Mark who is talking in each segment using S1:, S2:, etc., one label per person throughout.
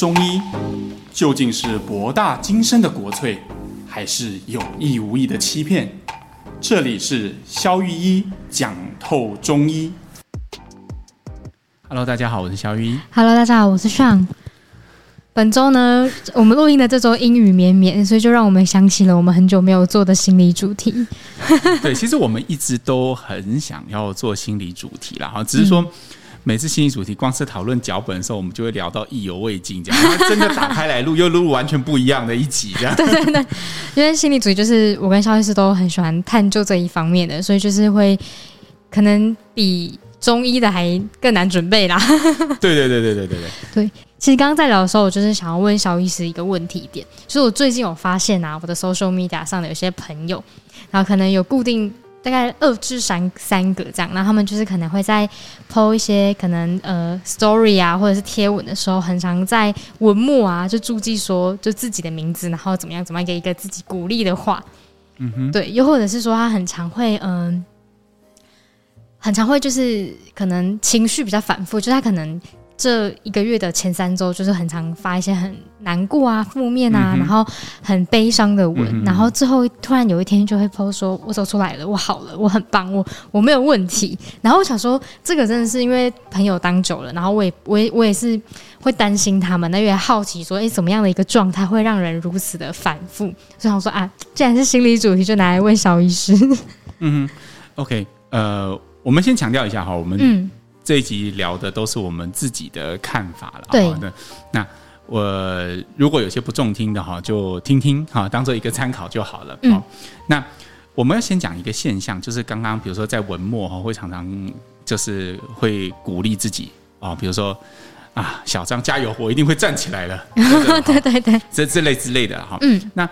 S1: 中医究竟是博大精深的国粹，还是有意无意的欺骗？这里是肖玉一讲透中医。Hello，大家好，我是肖玉一。
S2: Hello，大家好，我是 Sean。本周呢，我们录音的这周阴雨绵绵，所以就让我们想起了我们很久没有做的心理主题。
S1: 对，其实我们一直都很想要做心理主题啦，哈，只是说。嗯每次心理主题，光是讨论脚本的时候，我们就会聊到意犹未尽，这样。真的打开来录，又录完全不一样的一集，这样。
S2: 对对对，因为心理主题就是我跟肖医师都很喜欢探究这一方面的，所以就是会可能比中医的还更难准备啦。
S1: 对对对对对对对。
S2: 对，其实刚刚在聊的时候，我就是想要问肖医师一个问题点，就是我最近有发现啊，我的 social media 上的有些朋友，然后可能有固定。大概二至三三个这样，然后他们就是可能会在 po 一些可能呃 story 啊，或者是贴文的时候，很常在文末啊就注记说就自己的名字，然后怎么样怎么样给一个自己鼓励的话，嗯哼，对，又或者是说他很常会嗯、呃，很常会就是可能情绪比较反复，就是他可能。这一个月的前三周，就是很常发一些很难过啊、负面啊，嗯、然后很悲伤的文，嗯、然后之后突然有一天就会 po 说：“我走出来了，我好了，我很棒，我我没有问题。”然后我想说，这个真的是因为朋友当久了，然后我也我也我也是会担心他们，那也好奇说：“哎，怎么样的一个状态会让人如此的反复？”所以想说啊，既然是心理主题，就拿来问小医师。嗯
S1: 哼，OK，呃，我们先强调一下哈，我们嗯。这一集聊的都是我们自己的看法了。
S2: 对，
S1: 那我如果有些不中听的哈，就听听哈，当做一个参考就好了。嗯，那我们要先讲一个现象，就是刚刚比如说在文末哈，会常常就是会鼓励自己啊，比如说啊，小张加油，我一定会站起来了。
S2: 对对对，
S1: 这这类之类的哈。嗯，那。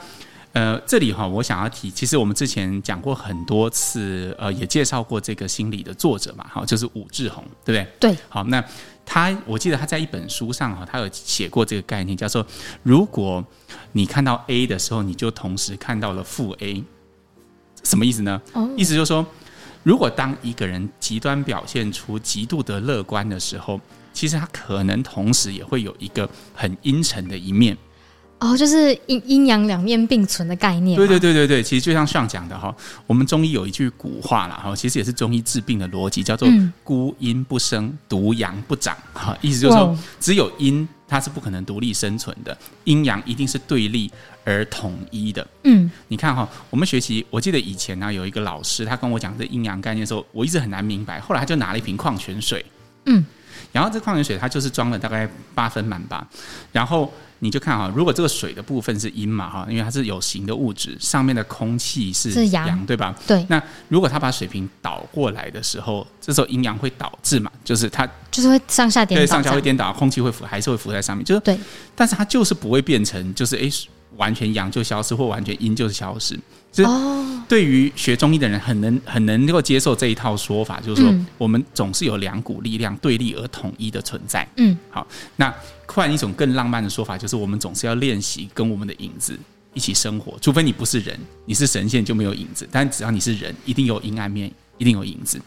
S1: 呃，这里哈，我想要提，其实我们之前讲过很多次，呃，也介绍过这个心理的作者嘛，哈，就是武志红，对不对？
S2: 对。
S1: 好，那他，我记得他在一本书上哈，他有写过这个概念，叫做如果你看到 A 的时候，你就同时看到了负 A，什么意思呢？哦。意思就是说，如果当一个人极端表现出极度的乐观的时候，其实他可能同时也会有一个很阴沉的一面。
S2: 哦，就是阴阴阳两面并存的概念。
S1: 对对对对对，其实就像上讲的哈，我们中医有一句古话啦，哈，其实也是中医治病的逻辑，叫做“孤阴不生，独阳不长”。哈，意思就是说，只有阴它是不可能独立生存的，阴阳一定是对立而统一的。嗯，你看哈，我们学习，我记得以前呢有一个老师，他跟我讲这阴阳概念的时候，我一直很难明白。后来他就拿了一瓶矿泉水，嗯，然后这矿泉水它就是装了大概八分满吧，然后。你就看哈，如果这个水的部分是阴嘛哈，因为它是有形的物质，上面的空气是阳，对吧？
S2: 对。
S1: 那如果它把水瓶倒过来的时候，这时候阴阳会导致嘛，就是它
S2: 就是会上下颠倒，对，
S1: 上下会颠倒，空气会浮，还是会浮在上面，就是
S2: 对。
S1: 但是它就是不会变成，就是哎。完全阳就消失，或完全阴就是消失。就是对于学中医的人，很能很能够接受这一套说法，就是说我们总是有两股力量对立而统一的存在。嗯，好，那换一种更浪漫的说法，就是我们总是要练习跟我们的影子一起生活。除非你不是人，你是神仙就没有影子，但只要你是人，一定有阴暗面，一定有影子。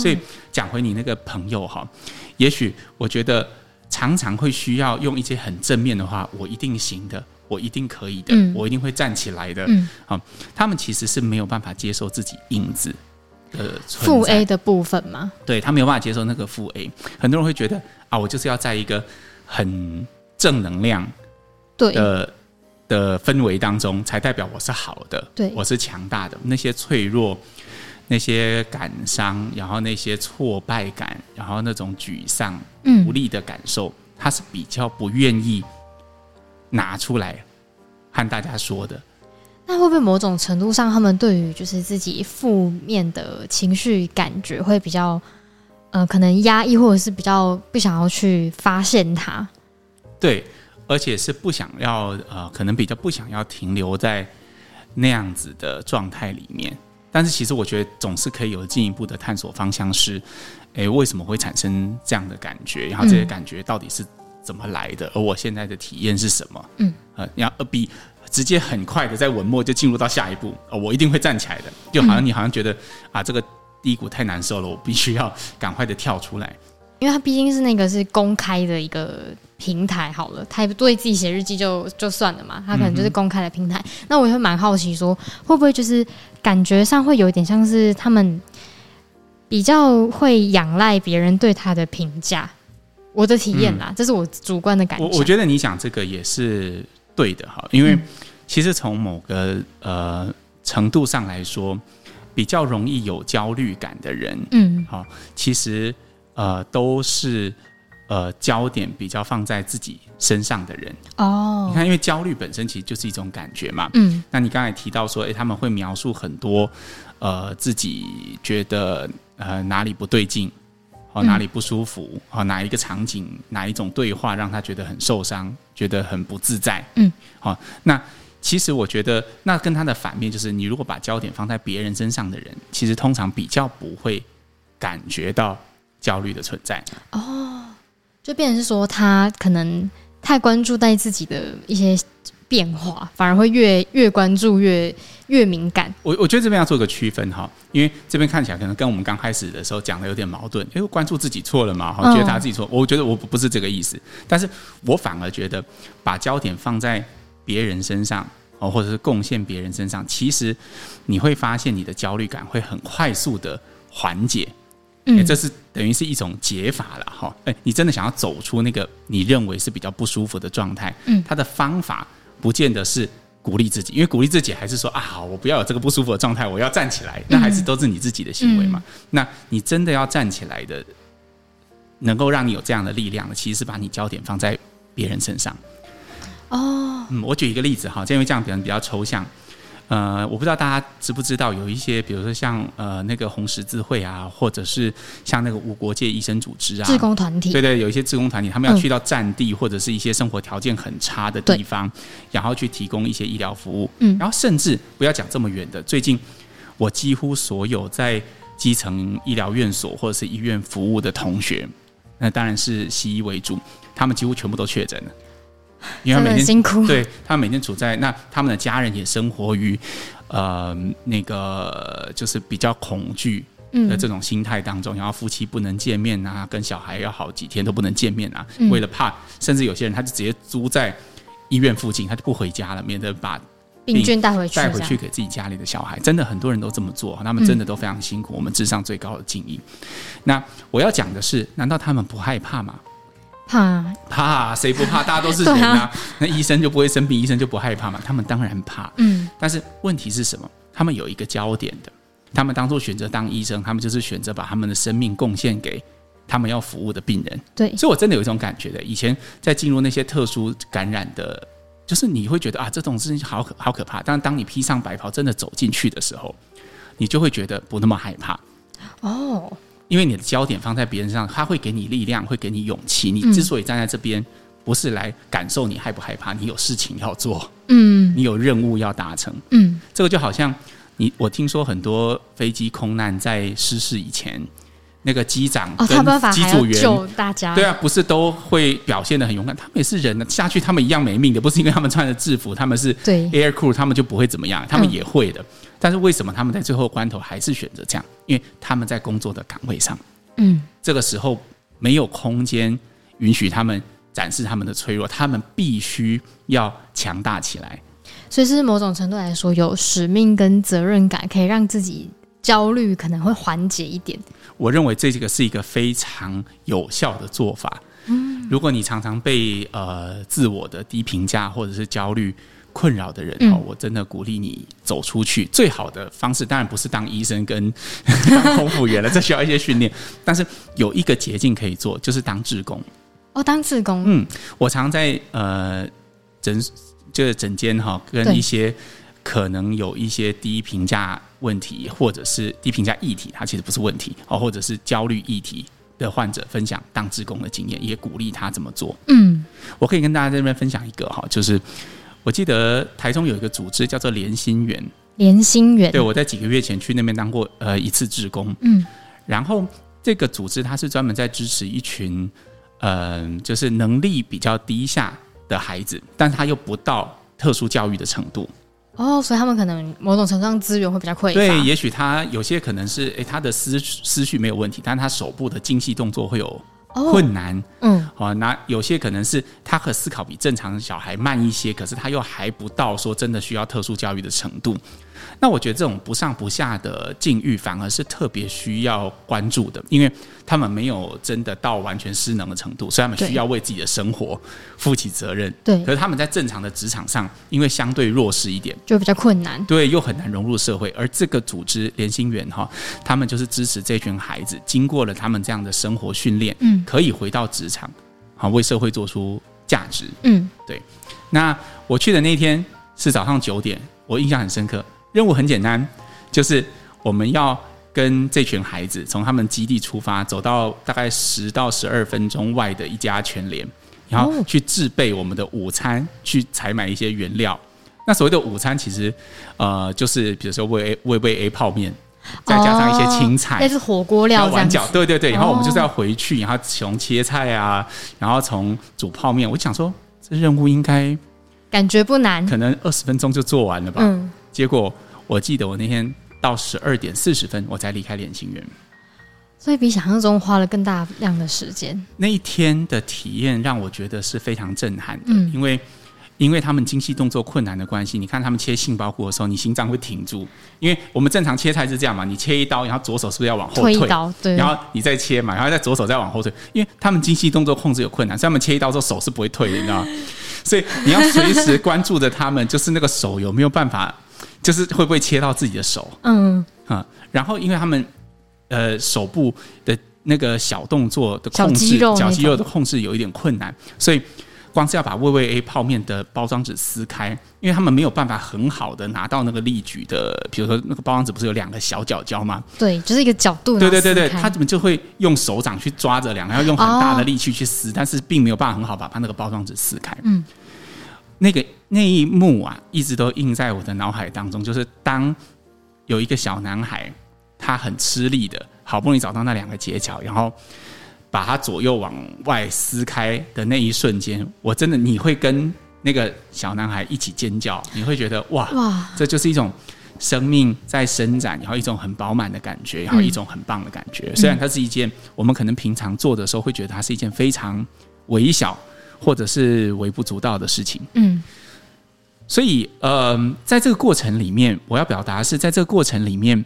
S1: 所以讲回你那个朋友哈，也许我觉得常常会需要用一些很正面的话，我一定行的。我一定可以的，嗯、我一定会站起来的。嗯，好，他们其实是没有办法接受自己影子的负
S2: A 的部分吗？
S1: 对，他没有办法接受那个负 A。很多人会觉得啊，我就是要在一个很正能量的对的氛围当中，才代表我是好的，对，我是强大的。那些脆弱、那些感伤，然后那些挫败感，然后那种沮丧、无力的感受，嗯、他是比较不愿意。拿出来和大家说的，
S2: 那会不会某种程度上，他们对于就是自己负面的情绪感觉会比较，呃，可能压抑，或者是比较不想要去发现它？
S1: 对，而且是不想要，呃，可能比较不想要停留在那样子的状态里面。但是，其实我觉得总是可以有进一步的探索方向，是，诶，为什么会产生这样的感觉？然后这些感觉到底是？怎么来的？而我现在的体验是什么？嗯，呃，然后比直接很快的在文末就进入到下一步，呃，我一定会站起来的，就好像你好像觉得啊，这个低谷太难受了，我必须要赶快的跳出来，
S2: 因为它毕竟是那个是公开的一个平台好了，他对自己写日记就就算了嘛，他可能就是公开的平台。嗯、那我也会蛮好奇说，会不会就是感觉上会有一点像是他们比较会仰赖别人对他的评价？我的体验啦，嗯、这是我主观的感觉。
S1: 我我觉得你讲这个也是对的哈，因为其实从某个呃程度上来说，比较容易有焦虑感的人，嗯，好，其实呃都是。呃，焦点比较放在自己身上的人哦，你看，因为焦虑本身其实就是一种感觉嘛。嗯，那你刚才提到说，哎、欸，他们会描述很多，呃，自己觉得呃哪里不对劲，哦，哪里不舒服，哦，哪一个场景，哪一种对话让他觉得很受伤，觉得很不自在。嗯，好、哦，那其实我觉得，那跟他的反面就是，你如果把焦点放在别人身上的人，其实通常比较不会感觉到焦虑的存在。哦。
S2: 就变成是说，他可能太关注在自己的一些变化，反而会越越关注越越敏感。
S1: 我我觉得这边要做个区分哈，因为这边看起来可能跟我们刚开始的时候讲的有点矛盾。因为关注自己错了嘛，哈，觉得他自己错。我觉得我不是这个意思，但是我反而觉得把焦点放在别人身上哦，或者是贡献别人身上，其实你会发现你的焦虑感会很快速的缓解。嗯，这是等于是一种解法了哈。哎，你真的想要走出那个你认为是比较不舒服的状态，嗯，它的方法不见得是鼓励自己，因为鼓励自己还是说啊，好，我不要有这个不舒服的状态，我要站起来，那还是都是你自己的行为嘛。嗯，那你真的要站起来的，能够让你有这样的力量的，其实是把你焦点放在别人身上。哦，嗯，我举一个例子哈，因为这样可能比较抽象。呃，我不知道大家知不知道，有一些，比如说像呃那个红十字会啊，或者是像那个无国界医生组织啊，
S2: 志工团体，
S1: 对对，有一些志工团体，他们要去到战地或者是一些生活条件很差的地方，然后去提供一些医疗服务。嗯，然后甚至不要讲这么远的，最近我几乎所有在基层医疗院所或者是医院服务的同学，那当然是西医为主，他们几乎全部都确诊了。因为他每天辛苦，对他每天处在那，他们的家人也生活于呃那个就是比较恐惧的这种心态当中，然后夫妻不能见面啊，跟小孩要好几天都不能见面啊，为了怕，甚至有些人他就直接租在医院附近，他就不回家了，免得把
S2: 病菌带回去，
S1: 带回去给自己家里的小孩。真的很多人都这么做，他们真的都非常辛苦，我们致上最高的敬意。那我要讲的是，难道他们不害怕吗？
S2: 怕
S1: 怕，谁不怕？大家都是人啊。啊那医生就不会生病，医生就不害怕嘛？他们当然怕。嗯，但是问题是什么？他们有一个焦点的。他们当初选择当医生，他们就是选择把他们的生命贡献给他们要服务的病人。
S2: 对，
S1: 所以我真的有一种感觉的。以前在进入那些特殊感染的，就是你会觉得啊，这种事情好可好可怕。但当你披上白袍，真的走进去的时候，你就会觉得不那么害怕。哦。因为你的焦点放在别人身上，他会给你力量，会给你勇气。你之所以站在这边，不是来感受你害不害怕，你有事情要做，嗯，你有任务要达成，嗯，这个就好像你，我听说很多飞机空难在失事以前，那个机长跟机组员
S2: 救大家，
S1: 对啊，不是都会表现的很勇敢，他们也是人呢，下去他们一样没命的，不是因为他们穿着制服，他们是 air crew，他们就不会怎么样，他们也会的。但是为什么他们在最后关头还是选择这样？因为他们在工作的岗位上，嗯，这个时候没有空间允许他们展示他们的脆弱，他们必须要强大起来。
S2: 所以是某种程度来说，有使命跟责任感，可以让自己焦虑可能会缓解一点。
S1: 我认为这个是一个非常有效的做法。嗯，如果你常常被呃自我的低评价或者是焦虑。困扰的人哦，我真的鼓励你走出去。最好的方式当然不是当医生跟 当空服员了，这需要一些训练。但是有一个捷径可以做，就是当志工。
S2: 哦，当志工。
S1: 嗯，我常在呃诊就是诊间哈，跟一些可能有一些低评价问题或者是低评价议题，它其实不是问题哦，或者是焦虑议题的患者分享当志工的经验，也鼓励他怎么做。嗯，我可以跟大家在这边分享一个哈，就是。我记得台中有一个组织叫做连心园，
S2: 连心园。
S1: 对，我在几个月前去那边当过呃一次志工，嗯，然后这个组织它是专门在支持一群嗯、呃，就是能力比较低下的孩子，但他又不到特殊教育的程度。
S2: 哦，所以他们可能某种程度上资源会比较匮乏。
S1: 对，也许他有些可能是诶，他的思思绪没有问题，但是他手部的精细动作会有困难，
S2: 嗯，
S1: 好，那有些可能是他和思考比正常小孩慢一些，可是他又还不到说真的需要特殊教育的程度。那我觉得这种不上不下的境遇，反而是特别需要关注的，因为他们没有真的到完全失能的程度，所以他们需要为自己的生活负起责任。
S2: 对，
S1: 可是他们在正常的职场上，因为相对弱势一点，
S2: 就比较困难。
S1: 对，又很难融入社会。而这个组织联心园哈，他们就是支持这群孩子，经过了他们这样的生活训练，嗯，可以回到职场，好为社会做出价值。
S2: 嗯，
S1: 对。那我去的那天是早上九点，我印象很深刻。任务很简单，就是我们要跟这群孩子从他们基地出发，走到大概十到十二分钟外的一家全联，然后去制备我们的午餐，去采买一些原料。那所谓的午餐，其实呃，就是比如说喂喂喂 A 泡面，再加上一些青菜，
S2: 那是火锅料，
S1: 碗饺，对对对。然后我们就是要回去，然后从切菜啊，然后从煮泡面。我想说，这任务应该
S2: 感觉不难，
S1: 可能二十分钟就做完了吧。
S2: 嗯，
S1: 结果。我记得我那天到十二点四十分，我才离开联心园，
S2: 所以比想象中花了更大量的时间。
S1: 那一天的体验让我觉得是非常震撼的，
S2: 嗯，
S1: 因为因为他们精细动作困难的关系，你看他们切杏鲍菇的时候，你心脏会停住，因为我们正常切菜是这样嘛，你切一刀，然后左手是不是要往后退？
S2: 一刀，对，
S1: 然后你再切嘛，然后再左手再往后退，因为他们精细动作控制有困难，所以他们切一刀之后手是不会退的，你知道吗？所以你要随时关注着他们，就是那个手有没有办法。就是会不会切到自己的手？
S2: 嗯
S1: 啊，然后因为他们呃手部的那个小动作的控制，小肌肉的控制有一点困难，所以光是要把味味 A 泡面的包装纸撕开，因为他们没有办法很好的拿到那个力矩的，比如说那个包装纸不是有两个小角角吗？
S2: 对，就是一个角度。
S1: 对对对对，他们就会用手掌去抓着两个，要用很大的力气去撕，哦，但是并没有办法很好把把那个包装纸撕开。
S2: 嗯。
S1: 那个那一幕啊，一直都印在我的脑海当中。就是当有一个小男孩，他很吃力的，好不容易找到那两个结角，然后把他左右往外撕开的那一瞬间，我真的你会跟那个小男孩一起尖叫，你会觉得哇哇，这就是一种生命在伸展，然后一种很饱满的感觉，然后一种很棒的感觉。嗯、虽然它是一件我们可能平常做的时候会觉得它是一件非常微小。或者是微不足道的事情，
S2: 嗯，
S1: 所以呃，在这个过程里面，我要表达的是，在这个过程里面，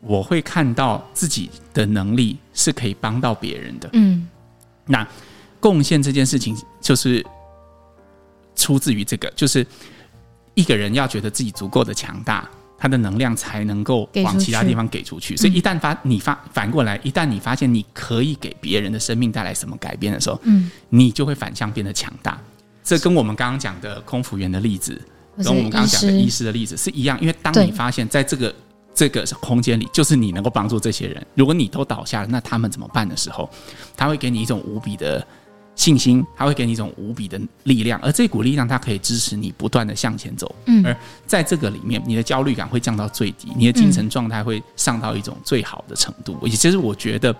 S1: 我会看到自己的能力是可以帮到别人的，
S2: 嗯，
S1: 那贡献这件事情就是出自于这个，就是一个人要觉得自己足够的强大。他的能量才能够往其他地方给出去，所以一旦发你发反过来，一旦你发现你可以给别人的生命带来什么改变的时候，
S2: 嗯，
S1: 你就会反向变得强大。这跟我们刚刚讲的空服员的例子，跟我们刚刚讲的医师的例子是一样，因为当你发现在这个这个空间里，就是你能够帮助这些人，如果你都倒下了，那他们怎么办的时候，他会给你一种无比的。信心，他会给你一种无比的力量，而这股力量它可以支持你不断的向前走。
S2: 嗯，
S1: 而在这个里面，你的焦虑感会降到最低，你的精神状态会上到一种最好的程度。也就是我觉得，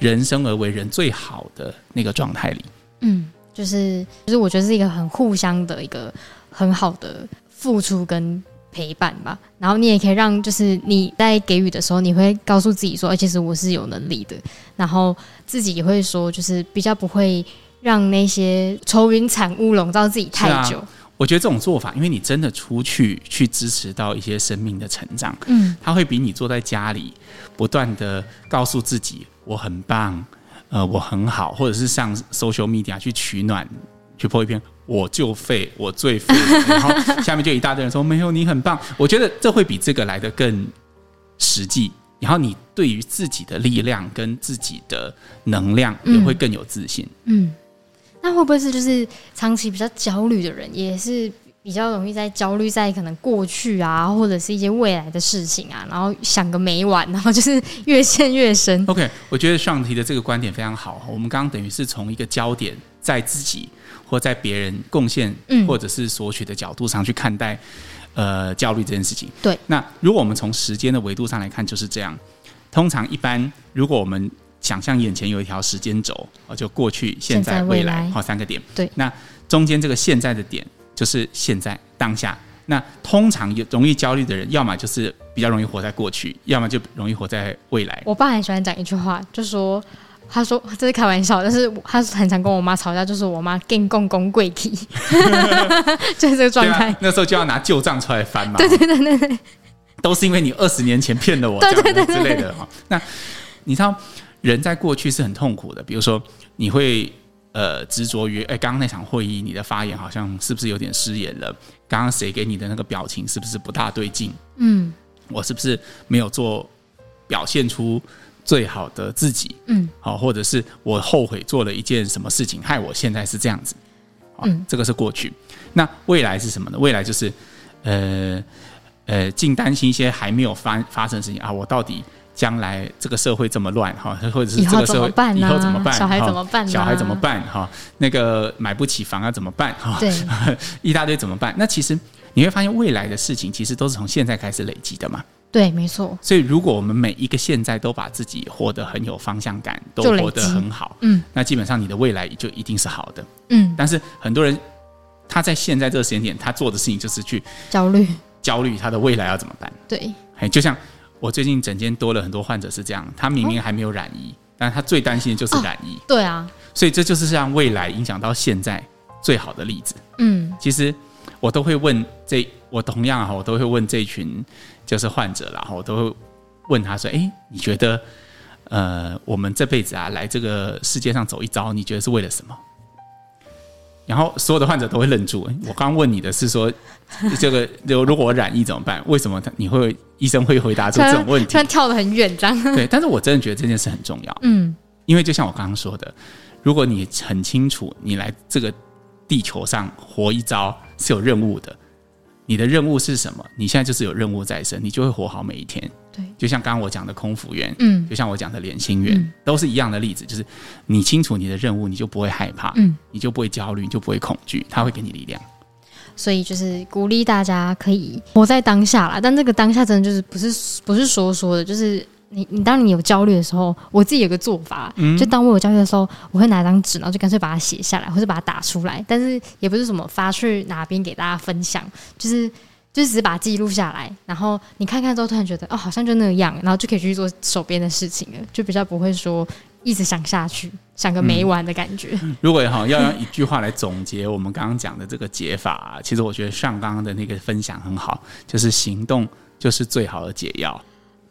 S1: 人生而为人最好的那个状态里。
S2: 嗯，就是就是我觉得是一个很互相的一个很好的付出跟陪伴吧。然后你也可以让，就是你在给予的时候，你会告诉自己说，其实我是有能力的。然后自己也会说，就是比较不会。让那些愁云惨雾笼罩自己太久。啊，
S1: 我觉得这种做法，因为你真的出去去支持到一些生命的成长，
S2: 嗯，
S1: 他会比你坐在家里不断的告诉自己我很棒，呃，我很好，或者是上 social media 去取暖，去 po 一篇我就废，我最废，然后下面就一大堆人说没有你很棒。我觉得这会比这个来得更实际。然后你对于自己的力量跟自己的能量也会更有自信。
S2: 嗯。嗯那会不会是就是长期比较焦虑的人，也是比较容易在焦虑在可能过去啊，或者是一些未来的事情啊，然后想个没完，然后就是越陷越深。
S1: OK，我觉得上提的这个观点非常好。我们刚刚等于是从一个焦点在自己或在别人贡献，或者是索取的角度上去看待，呃，焦虑这件事情。
S2: 对。
S1: 那如果我们从时间的维度上来看，就是这样。通常一般，如果我们想象眼前有一条时间轴，哦，就过去、现在、未来，好，三个点。
S2: 对，
S1: 那中间这个现在的点就是现在当下。那通常有容易焦虑的人，要么就是比较容易活在过去，要么就容易活在未来。
S2: 我爸很喜欢讲一句话，就说：他说这是开玩笑，但是他很常跟我妈吵架，就是我妈更公公跪体，就是这个状态、
S1: 啊。那时候就要拿旧账出来翻嘛。
S2: 对对对对对，
S1: 都是因为你二十年前骗了我，对对对之类的哈。那你知道，人在过去是很痛苦的，比如说你会。呃，执着于哎，刚刚那场会议，你的发言好像是不是有点失言了？刚刚谁给你的那个表情是不是不大对劲？嗯，我是不是没有做表现出最好的自己？嗯，好，或者是我后悔做了一件什么事情，害我现在是这样子。嗯，这个是过去。那未来是什么呢？未来就是呃呃，净担心一些还没有发发生的事情啊，我到底。将来这个社会这么乱哈，或者是这个社会以后怎么办？
S2: 小孩怎么办？
S1: 小孩怎么办？哈，那个买不起房要怎么办？哈，对，一大堆怎么办？那其实你会发现，未来的事情其实都是从现在开始累积的嘛。
S2: 对，没错。
S1: 所以，如果我们每一个现在都把自己活得很有方向感，都活得很好，嗯，那基本上你的未来就一定是好的，嗯。但是很多人他在现在这个时间点，他做的事情就是去
S2: 焦虑，
S1: 焦虑他的未来要怎么办？
S2: 对，
S1: 哎，就像。我最近诊间多了很多患者是这样，他明明还没有染疫，哦、但他最担心的就是染疫。
S2: 哦。对啊，所
S1: 以这就是让未来影响到现在最好的例子。嗯，其实我都会问这，我同样哈，我都会问这群就是患者，然后我都会问他说：“哎，你觉得呃，我们这辈子啊来这个世界上走一遭，你觉得是为了什么？”然后所有的患者都会愣住。我刚问你的是说，这个如果我染疫怎么办？为什么他你会医生会回答出这种问题？
S2: 突然跳得很远，这样。
S1: 对，但是我真的觉得这件事很重要。嗯，因为就像我刚刚说的，如果你很清楚你来这个地球上活一遭是有任务的，你的任务是什么？你现在就是有任务在身，你就会活好每一天。对，就像刚刚我讲的空服员，嗯，就像我讲的连心员，嗯，都是一样的例子，就是你清楚你的任务，你就不会害怕，嗯，你就不会焦虑，你就不会恐惧，他会给你力量。
S2: 所以就是鼓励大家可以活在当下啦，但这个当下真的就是不是不是说说的，就是你你当你有焦虑的时候，我自己有个做法，嗯，就当我有焦虑的时候，我会拿张纸，然后就干脆把它写下来，或者把它打出来，但是也不是什么发去哪边给大家分享，就是。就只是把它记录下来，然后你看看之后，突然觉得哦，好像就那样，然后就可以去做手边的事情了，就比较不会说一直想下去，想个没完的感觉。
S1: 嗯、如果哈要用一句话来总结我们刚刚讲的这个解法、啊，其实我觉得上刚刚的那个分享很好，就是行动就是最好的解药。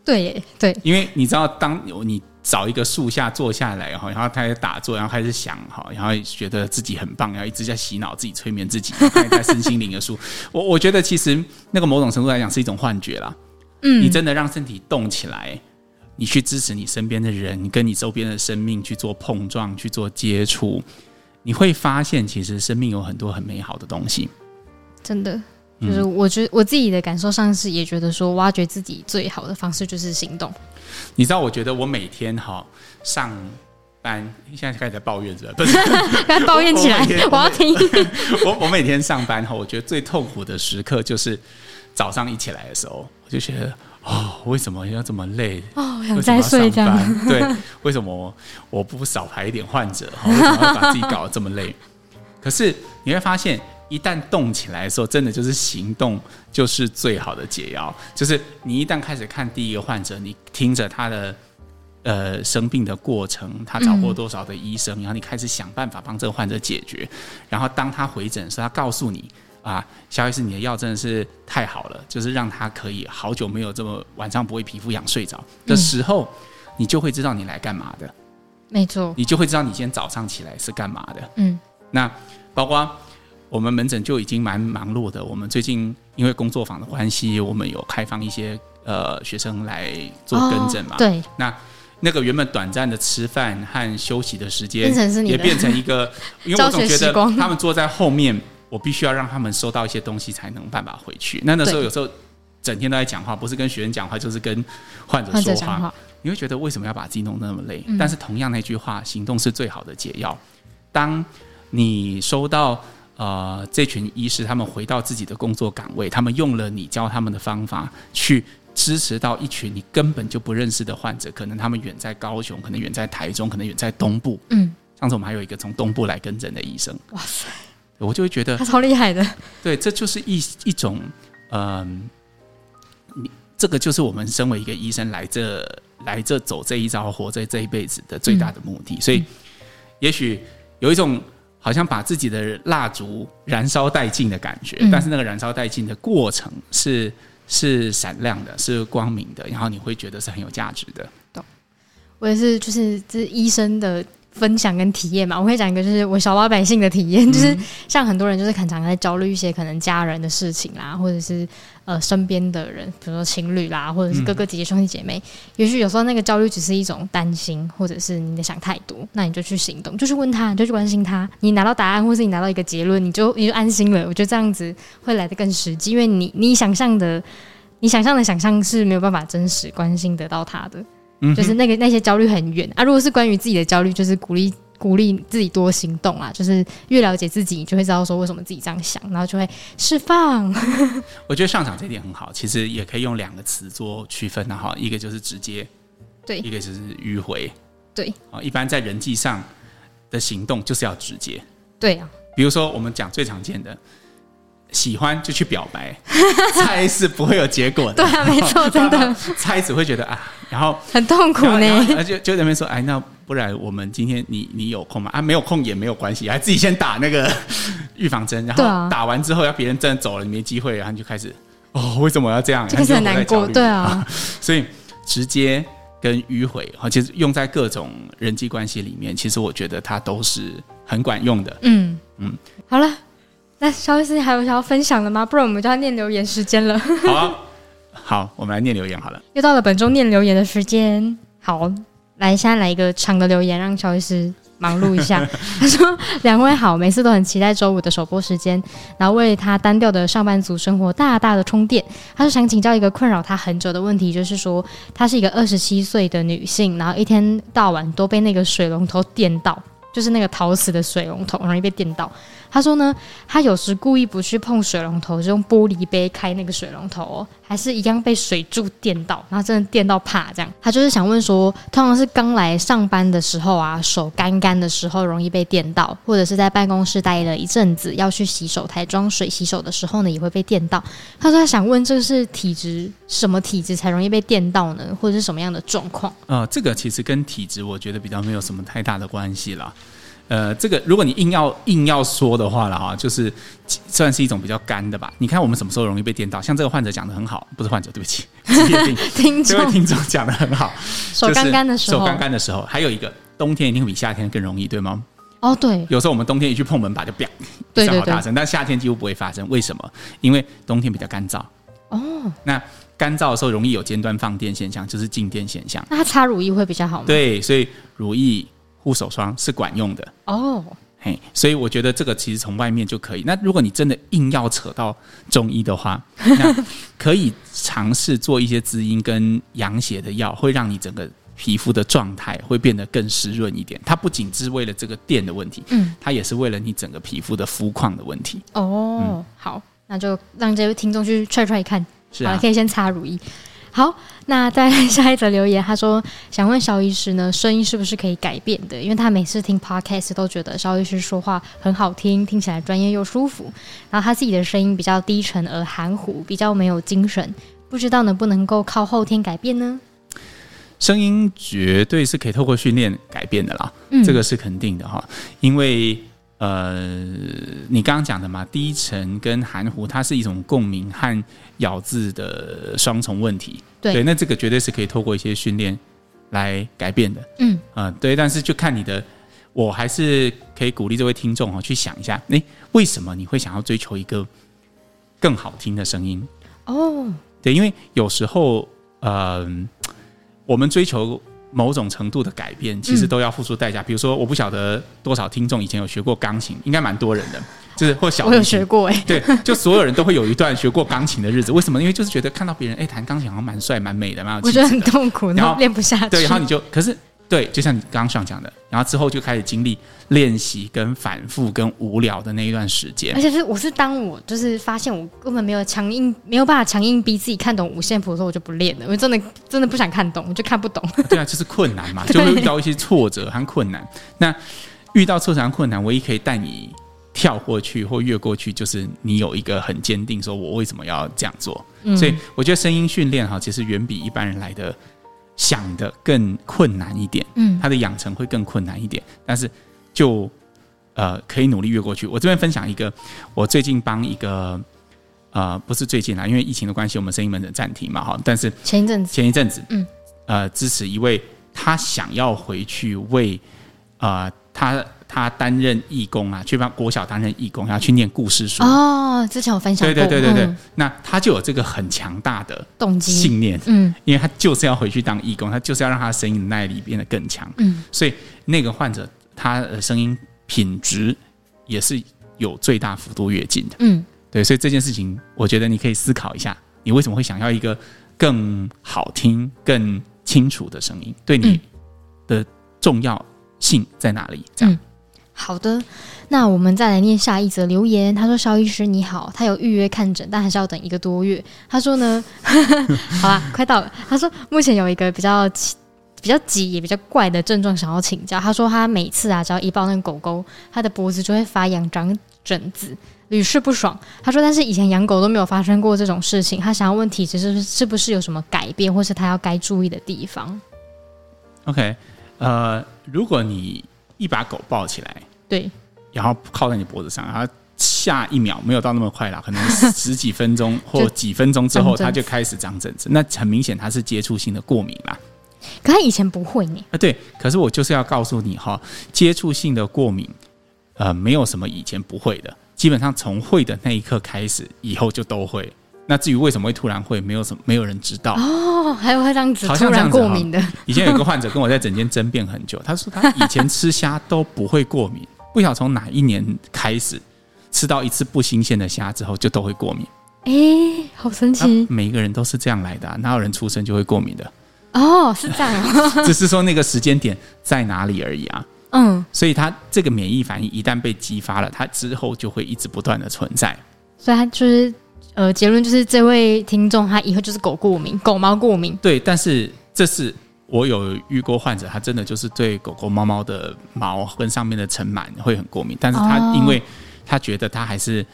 S2: 对对，
S1: 因为你知道，当你。找一个树下坐下来哈，然后开始打坐，然后开始想哈，然后觉得自己很棒，然后一直在洗脑自己、催眠自己，看在身心灵的书。我我觉得其实那个某种程度来讲是一种幻觉啦。嗯，你真的让身体动起来，你去支持你身边的人，你跟你周边的生命去做碰撞、去做接触，你会发现其实生命有很多很美好的东西。
S2: 真的，就是我觉得我自己的感受上是也觉得说，挖掘自己最好的方式就是行动。
S1: 你知道，我觉得我每天哈上班，现在开始在抱怨是吧？不是，
S2: 抱怨起来，我，我，我要听。
S1: 我我每天上班哈，我觉得最痛苦的时刻就是早上一起来的时候，我就觉得哦，为什么要这么累？哦，想再睡这样。对，为什么我不少排一点患者？为什么要把自己搞得这么累？可是你会发现。一旦动起来的时候，真的就是行动，就是最好的解药。就是你一旦开始看第一个患者，你听着他的呃生病的过程，他找过多少的医生，然后你开始想办法帮这个患者解决。然后当他回诊的时候，他告诉你啊，萧医师，你的药真的是太好了，就是让他可以好久没有这么晚上不会皮肤痒睡着的时候，你就会知道你来干嘛的。
S2: 没错，
S1: 你就会知道你今天早上起来是干嘛的。嗯，那包括。我们门诊就已经蛮忙碌的。我们最近因为工作坊的关系，我们有开放一些呃学生来做跟诊嘛。
S2: 对。
S1: 那那个原本短暂的吃饭和休息的时间，也变成一个，因为我总觉得他们坐在后面，我必须要让他们收到一些东西才能办法回去。那那时候有时候整天都在讲话，不是跟学生讲话，就是跟患者说话。你会觉得为什么要把自己弄那么累？但是同样那句话，行动是最好的解药。当你收到。呃，这群医师他们回到自己的工作岗位，他们用了你教他们的方法去支持到一群你根本就不认识的患者，可能他们远在高雄，可能远在台中，可能远在东部。嗯，上次我们还有一个从东部来跟诊的医生。哇塞，我就会觉得
S2: 他超厉害的。
S1: 对，这就是一一种，嗯、呃，你这个就是我们身为一个医生来这来这走这一遭，活在这一辈子的最大的目的。所以，也许有一种好像把自己的蜡烛燃烧殆尽的感觉，但是那个燃烧殆尽的过程是是闪亮的，是光明的，然后你会觉得是很有价值的。
S2: 懂？我也是，就是这医生的。分享跟体验嘛，我会讲一个，就是我小老百姓的体验，就是像很多人就是很常在焦虑一些可能家人的事情啦，或者是呃身边的人，比如说情侣啦，或者是哥哥姐姐兄弟姐妹，也许有时候那个焦虑只是一种担心，或者是你的想太多，那你就去行动，就去问他，你就去关心他，你拿到答案，或是你拿到一个结论，你就你就安心了。我觉得这样子会来的更实际，因为你你想象的，你想象的想象是没有办法真实关心得到他的。就是那个那些焦虑很远。啊，如果是关于自己的焦虑，就是鼓励鼓励自己多行动啊，就是越了解自己，你就会知道说为什么自己这样想，然后就会释放。
S1: 我觉得上场这一点很好，其实也可以用两个词做区分的哈，一个就是直接，
S2: 对，
S1: 一个就是迂回，
S2: 对。
S1: 啊，一般在人际上的行动就是要直接，
S2: 对啊，
S1: 比如说我们讲最常见的。喜欢就去表白，猜是不会有结果的。
S2: 对啊，没错，真的
S1: 猜只会觉得啊，然后
S2: 很痛苦呢。
S1: 而且就在那边说，哎，那不然我们今天你你有空吗？啊，没有空也没有关系，还自己先打那个预防针，然后打完之后要别人真的走了，你没机会，然后你就开始哦，为什么要这样？
S2: 这个是很难过，对啊。
S1: 所以直接跟迂回，其实用在各种人际关系里面，其实我觉得它都是很管用的。
S2: 嗯嗯，好了。那肖医师还有想要分享的吗？不然我们就要念留言时间了。
S1: 好啊，好，我们来念留言好了。
S2: 又到了本周念留言的时间。好，来，现在来一个长的留言，让肖医师忙碌一下。他说：“两位好，每次都很期待周五的首播时间，然后为他单调的上班族生活大大的充电。”他说：“想请教一个困扰他很久的问题，就是说，她是一个二十七岁的女性，然后一天到晚都被那个水龙头电到。”就是那个陶瓷的水龙头容易被电到。他说呢，他有时故意不去碰水龙头，就用玻璃杯开那个水龙头，还是一样被水柱电到，然后真的电到怕这样。他就是想问说，通常是刚来上班的时候啊，手干干的时候容易被电到，或者是在办公室待了一阵子要去洗手台装水洗手的时候呢，也会被电到。他说他想问，这个是体质什么体质才容易被电到呢？或者是什么样的状况？
S1: 呃，这个其实跟体质我觉得比较没有什么太大的关系啦。呃，这个如果你硬要硬要说的话了哈，就是算是一种比较干的吧。你看我们什么时候容易被电到？像这个患者讲的很好，不是患者，对不起，
S2: 听众，
S1: 这位听众讲的很好，
S2: 手干干的时候，
S1: 手干干的时候，还有一个冬天一定会比夏天更容易，对吗？
S2: 哦，对。
S1: 有时候我们冬天一去碰门把就啪，对好大声，但夏天几乎不会发生。为什么？因为冬天比较干燥。
S2: 哦。
S1: 那干燥的时候容易有尖端放电现象，就是静电现象。
S2: 那它擦乳液会比较好吗？
S1: 对，所以乳液。护手霜是管用的
S2: 哦，
S1: 嘿，所以我觉得这个其实从外面就可以。那如果你真的硬要扯到中医的话，那可以尝试做一些滋阴跟养血的药，会让你整个皮肤的状态会变得更湿润一点。它不仅是为了这个电的问题，嗯，它也是为了你整个皮肤的肤况的问题。
S2: 哦，嗯、好，那就让这位听众去踹踹看，
S1: 是啊，
S2: 可以先擦乳液。好，那再来下一则留言，他说想问小医师呢，声音是不是可以改变的？因为他每次听 podcast 都觉得肖医师说话很好听，听起来专业又舒服。然后他自己的声音比较低沉而含糊，比较没有精神，不知道能不能够靠后天改变呢？
S1: 声音绝对是可以透过训练改变的啦，嗯，这个是肯定的哈，因为。呃，你刚刚讲的嘛，低沉跟含糊，它是一种共鸣和咬字的双重问题。对，对，那这个绝对是可以透过一些训练来改变的。嗯，啊、呃，对，但是就看你的，我还是可以鼓励这位听众哦，去想一下，诶，为什么你会想要追求一个更好听的声音？
S2: 哦，
S1: 对，因为有时候，呃，我们追求。某种程度的改变，其实都要付出代价。嗯、比如说，我不晓得多少听众以前有学过钢琴，应该蛮多人的，就是或小。
S2: 我有学过哎、欸，
S1: 对，就所有人都会有一段学过钢琴的日子。为什么？因为就是觉得看到别人哎弹钢琴好像蛮帅、蛮美的，蛮有气质的。
S2: 我觉得很痛苦，然后练不下去。
S1: 对，然后你就可是。对，就像你刚刚上讲的，然后之后就开始经历练习、跟反复、跟无聊的那一段时间。
S2: 而且是我是当我就是发现我根本没有强硬，没有办法强硬逼自己看懂五线谱的时候，我就不练了。我真的真的不想看懂，我就看不懂。
S1: 对啊，就是困难嘛，就会遇到一些挫折和困难。那遇到挫折和困难，唯一可以带你跳过去或越过去，就是你有一个很坚定，说我为什么要这样做。嗯、所以我觉得声音训练哈，其实远比一般人来的。想的更困难一点，嗯，他的养成会更困难一点，但是就呃可以努力越过去。我这边分享一个，我最近帮一个呃不是最近啦，因为疫情的关系，我们声音门诊暂停嘛，哈，但是
S2: 前一阵子，
S1: 前一阵子，嗯，呃，支持一位他想要回去为呃他。他担任义工啊，去帮国小担任义工，要去念故事书。
S2: 哦。之前我分享过，
S1: 对对对对对，嗯、那他就有这个很强大的
S2: 动机。
S1: 信念，嗯，因为他就是要回去当义工，他就是要让他的声音的耐力变得更强，嗯，所以那个患者他的声音品质也是有最大幅度跃进的，嗯，对，所以这件事情，我觉得你可以思考一下，你为什么会想要一个更好听、更清楚的声音？对你的重要性在哪里？这样。嗯
S2: 好的，那我们再来念下一则留言。他说：“肖医师你好，他有预约看诊，但还是要等一个多月。”他说呢，好啦，快到了。他说目前有一个比较比较急也比较怪的症状想要请教。他说他每次啊，只要一抱那个狗狗，他的脖子就会发痒、长疹子，屡试不爽。他说，但是以前养狗都没有发生过这种事情。他想要问体质是是不是有什么改变，或是他要该注意的地方
S1: ？OK，呃，如果你一把狗抱起来。
S2: 对，
S1: 然后靠在你脖子上，然后下一秒没有到那么快了，可能十几分钟或 几分钟之后，它就开始长疹子。那很明显，它是接触性的过敏啦。
S2: 可他以前不会呢？
S1: 啊，对。可是我就是要告诉你哈，接触性的过敏，呃，没有什么以前不会的，基本上从会的那一刻开始，以后就都会。那至于为什么会突然会，没有什么没有人知道
S2: 哦，还有会这样子突然过敏的。
S1: 以前有一个患者跟我在诊间争辩很久，他说他以前吃虾都不会过敏。不晓得从哪一年开始吃到一次不新鲜的虾之后就都会过敏，
S2: 哎、欸，好神奇！
S1: 每一个人都是这样来的、啊，哪有人出生就会过敏的？
S2: 哦，是这样，
S1: 只是说那个时间点在哪里而已啊。嗯，所以他这个免疫反应一旦被激发了，他之后就会一直不断的存在。
S2: 所以他就是呃，结论就是这位听众他以后就是狗过敏，狗毛过敏。
S1: 对，但是这是。我有遇过患者，他真的就是对狗狗、猫猫的毛跟上面的尘螨会很过敏，但是他因为他觉得他还是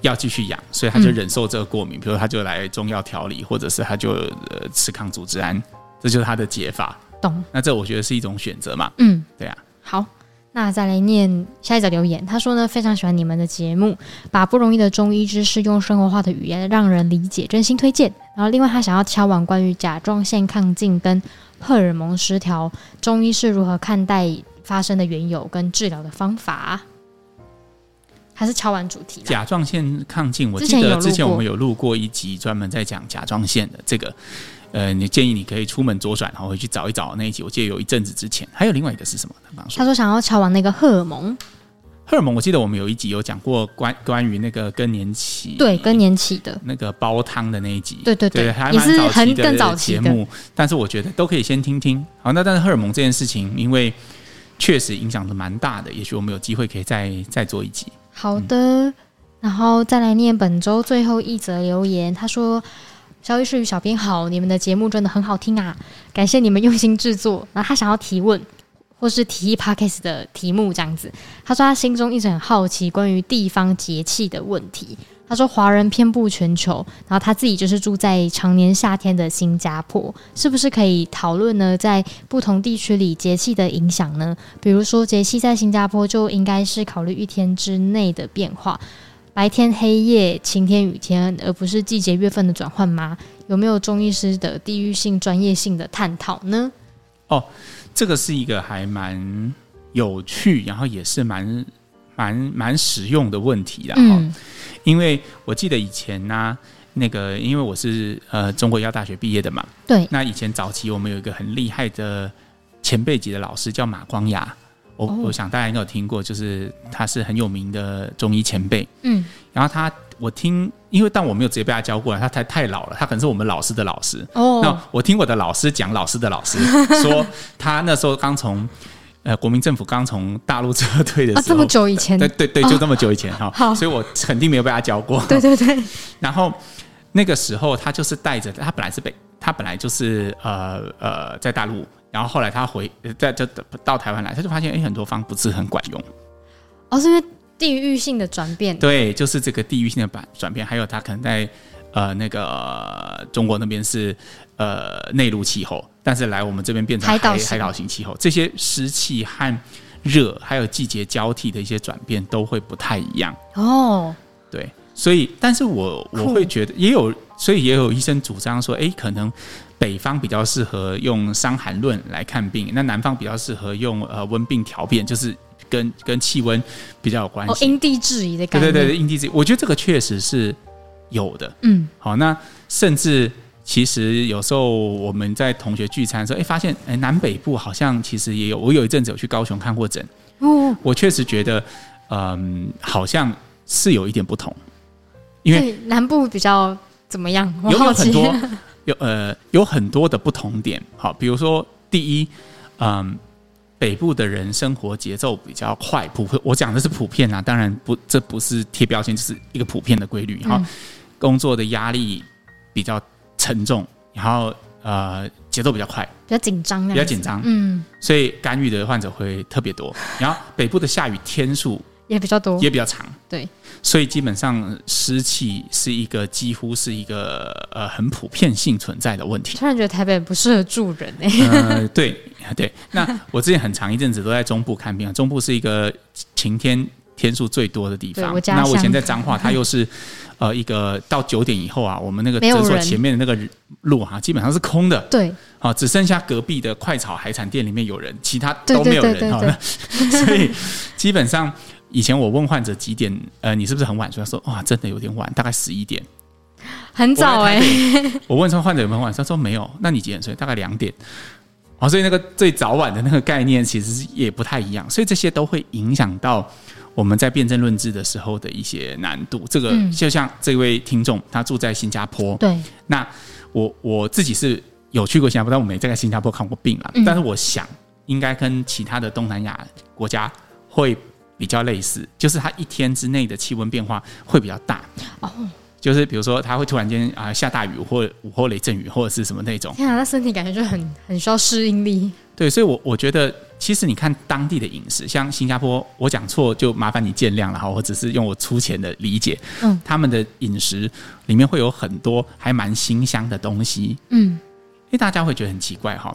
S1: 要继续养，所以他就忍受这个过敏，嗯、比如他就来中药调理，或者是他就呃吃抗组织胺，这就是他的解法。
S2: 懂？
S1: 那这我觉得是一种选择嘛。
S2: 嗯，
S1: 对啊。
S2: 好，那再来念下一则留言。他说呢，非常喜欢你们的节目，把不容易的中医知识用生活化的语言让人理解，真心推荐。然后另外他想要敲完关于甲状腺亢进跟荷尔蒙失调，中医是如何看待发生的缘由跟治疗的方法？还是敲完主题？
S1: 甲状腺亢进，我记得之前我们有录过一集专门在讲甲状腺的这个。呃，你建议你可以出门左转，然后回去找一找那一集。我记得有一阵子之前，还有另外一个是什么？他刚说，
S2: 他说想要敲完那个荷尔蒙。
S1: 荷尔蒙，我记得我们有一集有讲过关关于那个更年期，
S2: 对更年期的
S1: 那个煲汤的那一集，
S2: 对对对，
S1: 对还蛮早期的节目，但是我觉得都可以先听听。好，那但是荷尔蒙这件事情，因为确实影响的蛮大的，也许我们有机会可以再再做一集。
S2: 好的，嗯、然后再来念本周最后一则留言，他说：“肖医师与小编好，你们的节目真的很好听啊，感谢你们用心制作。”然后他想要提问。或是提议 Podcast 的题目这样子，他说他心中一直很好奇关于地方节气的问题。他说华人遍布全球，然后他自己就是住在常年夏天的新加坡，是不是可以讨论呢？在不同地区里节气的影响呢？比如说节气在新加坡就应该是考虑一天之内的变化，白天黑夜、晴天雨天，而不是季节月份的转换吗？有没有中医师的地域性专业性的探讨呢？
S1: 哦。这个是一个还蛮有趣，然后也是蛮蛮蛮实用的问题的哈。嗯、因为我记得以前呢、啊，那个因为我是呃中国医药大学毕业的嘛，
S2: 对。
S1: 那以前早期我们有一个很厉害的前辈级的老师叫马光雅，我、哦、我想大家应该有听过，就是他是很有名的中医前辈。嗯。然后他我听，因为但我没有直接被他教过来，他太太老了，他可能是我们老师的老师。哦。那我听我的老师讲，老师的老师说，他那时候刚从呃国民政府刚从大陆撤退的时候，啊，这
S2: 么久以前，
S1: 对对对，就这么久以前哈。哦、好，所以我肯定没有被他教过。
S2: 对对对。
S1: 然后那个时候他就是带着他本来是被他本来就是呃呃在大陆，然后后来他回在就到台湾来，他就发现哎很多方不是很管用。
S2: 哦，是因为。地域性的转变，
S1: 对，就是这个地域性的转转变，还有他可能在呃那个、呃、中国那边是呃内陆气候，但是来我们这边变成海
S2: 海
S1: 海岛型气候，这些湿气和热还有季节交替的一些转变都会不太一样
S2: 哦。
S1: 对，所以但是我我会觉得也有，所以也有医生主张说，哎，可能北方比较适合用伤寒论来看病，那南方比较适合用呃温病调变，就是跟跟气温比较有关系。
S2: 哦，因地制宜的感觉。
S1: 对对对，因地制宜，我觉得这个确实是有的。
S2: 嗯，
S1: 好，那甚至。其实有时候我们在同学聚餐的时候，哎，发现哎，南北部好像其实也有。我有一阵子有去高雄看过诊，哦，我确实觉得，嗯，好像是有一点不同。因为
S2: 南部比较怎么样？
S1: 有有很多 有呃有很多的不同点。好，比如说第一，嗯，北部的人生活节奏比较快，普遍我讲的是普遍啊，当然不，这不是贴标签，就是一个普遍的规律。哈，工作的压力比较。沉重，然后呃节奏比较快，
S2: 比较紧张，
S1: 比较紧张，嗯，所以干预的患者会特别多。然后北部的下雨天数
S2: 也比较多，
S1: 也比较长，
S2: 对，
S1: 所以基本上湿气是一个几乎是一个呃很普遍性存在的问题。
S2: 突然觉得台北不适合住人哎、
S1: 欸，呃，对 对。那我之前很长一阵子都在中部看病，中部是一个晴天天数最多的地方。
S2: 我
S1: 那我以前在彰化，它又是。呃，一个到九点以后啊，我们那个诊所前面的那个路哈、啊，基本上是空的。
S2: 对，
S1: 啊，只剩下隔壁的快炒海产店里面有人，其他都没有人哈。所以基本上，以前我问患者几点，呃，你是不是很晚？所以他说，哇，真的有点晚，大概十一点，
S2: 很早哎、欸。
S1: 我问说患者有没有晚？他说没有。那你几点睡？大概两点。哦，所以那个最早晚的那个概念其实也不太一样，所以这些都会影响到。我们在辩证论治的时候的一些难度，这个就像这位听众，他住在新加坡。
S2: 对，
S1: 那我我自己是有去过新加坡，但我没在新加坡看过病了。嗯、但是我想，应该跟其他的东南亚国家会比较类似，就是它一天之内的气温变化会比较大。哦，就是比如说，它会突然间啊下大雨，或午后雷阵雨，或者是什么那种。
S2: 天啊，那身体感觉就很很需要适应力。
S1: 对，所以我，我我觉得。其实你看当地的饮食，像新加坡，我讲错就麻烦你见谅了哈。我只是用我粗浅的理解，嗯，他们的饮食里面会有很多还蛮新香的东西，嗯，因为大家会觉得很奇怪哈。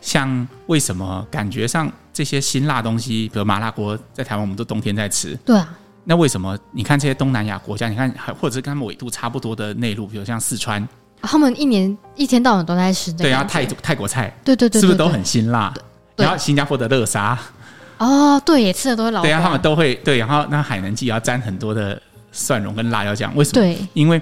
S1: 像为什么感觉上这些辛辣东西，比如麻辣锅，在台湾我们都冬天在吃，
S2: 对啊。
S1: 那为什么你看这些东南亚国家，你看还或者是跟他们纬度差不多的内陆，比如像四川，
S2: 他们一年一天到晚都在吃，
S1: 对啊，泰泰国菜，
S2: 对对对，
S1: 是不是都很辛辣？然后新加坡的乐沙，
S2: 哦，对，也吃的都会老。
S1: 对啊，他们都会对。然后那海南鸡要沾很多的蒜蓉跟辣椒酱，为什么？
S2: 对，
S1: 因为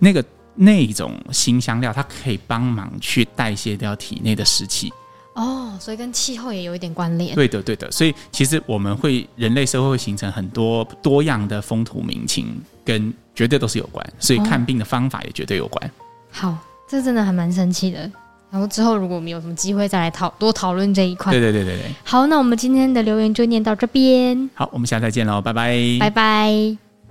S1: 那个那种新香料，它可以帮忙去代谢掉体内的湿气。
S2: 哦，所以跟气候也有一点关联。
S1: 对的，对的。所以其实我们会人类社会会形成很多多样的风土民情，跟绝对都是有关。所以看病的方法也绝对有关。哦、
S2: 好，这真的还蛮神奇的。然后之后，如果我们有什么机会再来讨多讨论这一块。
S1: 对对对对对。
S2: 好，那我们今天的留言就念到这边。
S1: 好，我们下次再见喽，拜拜。
S2: 拜拜。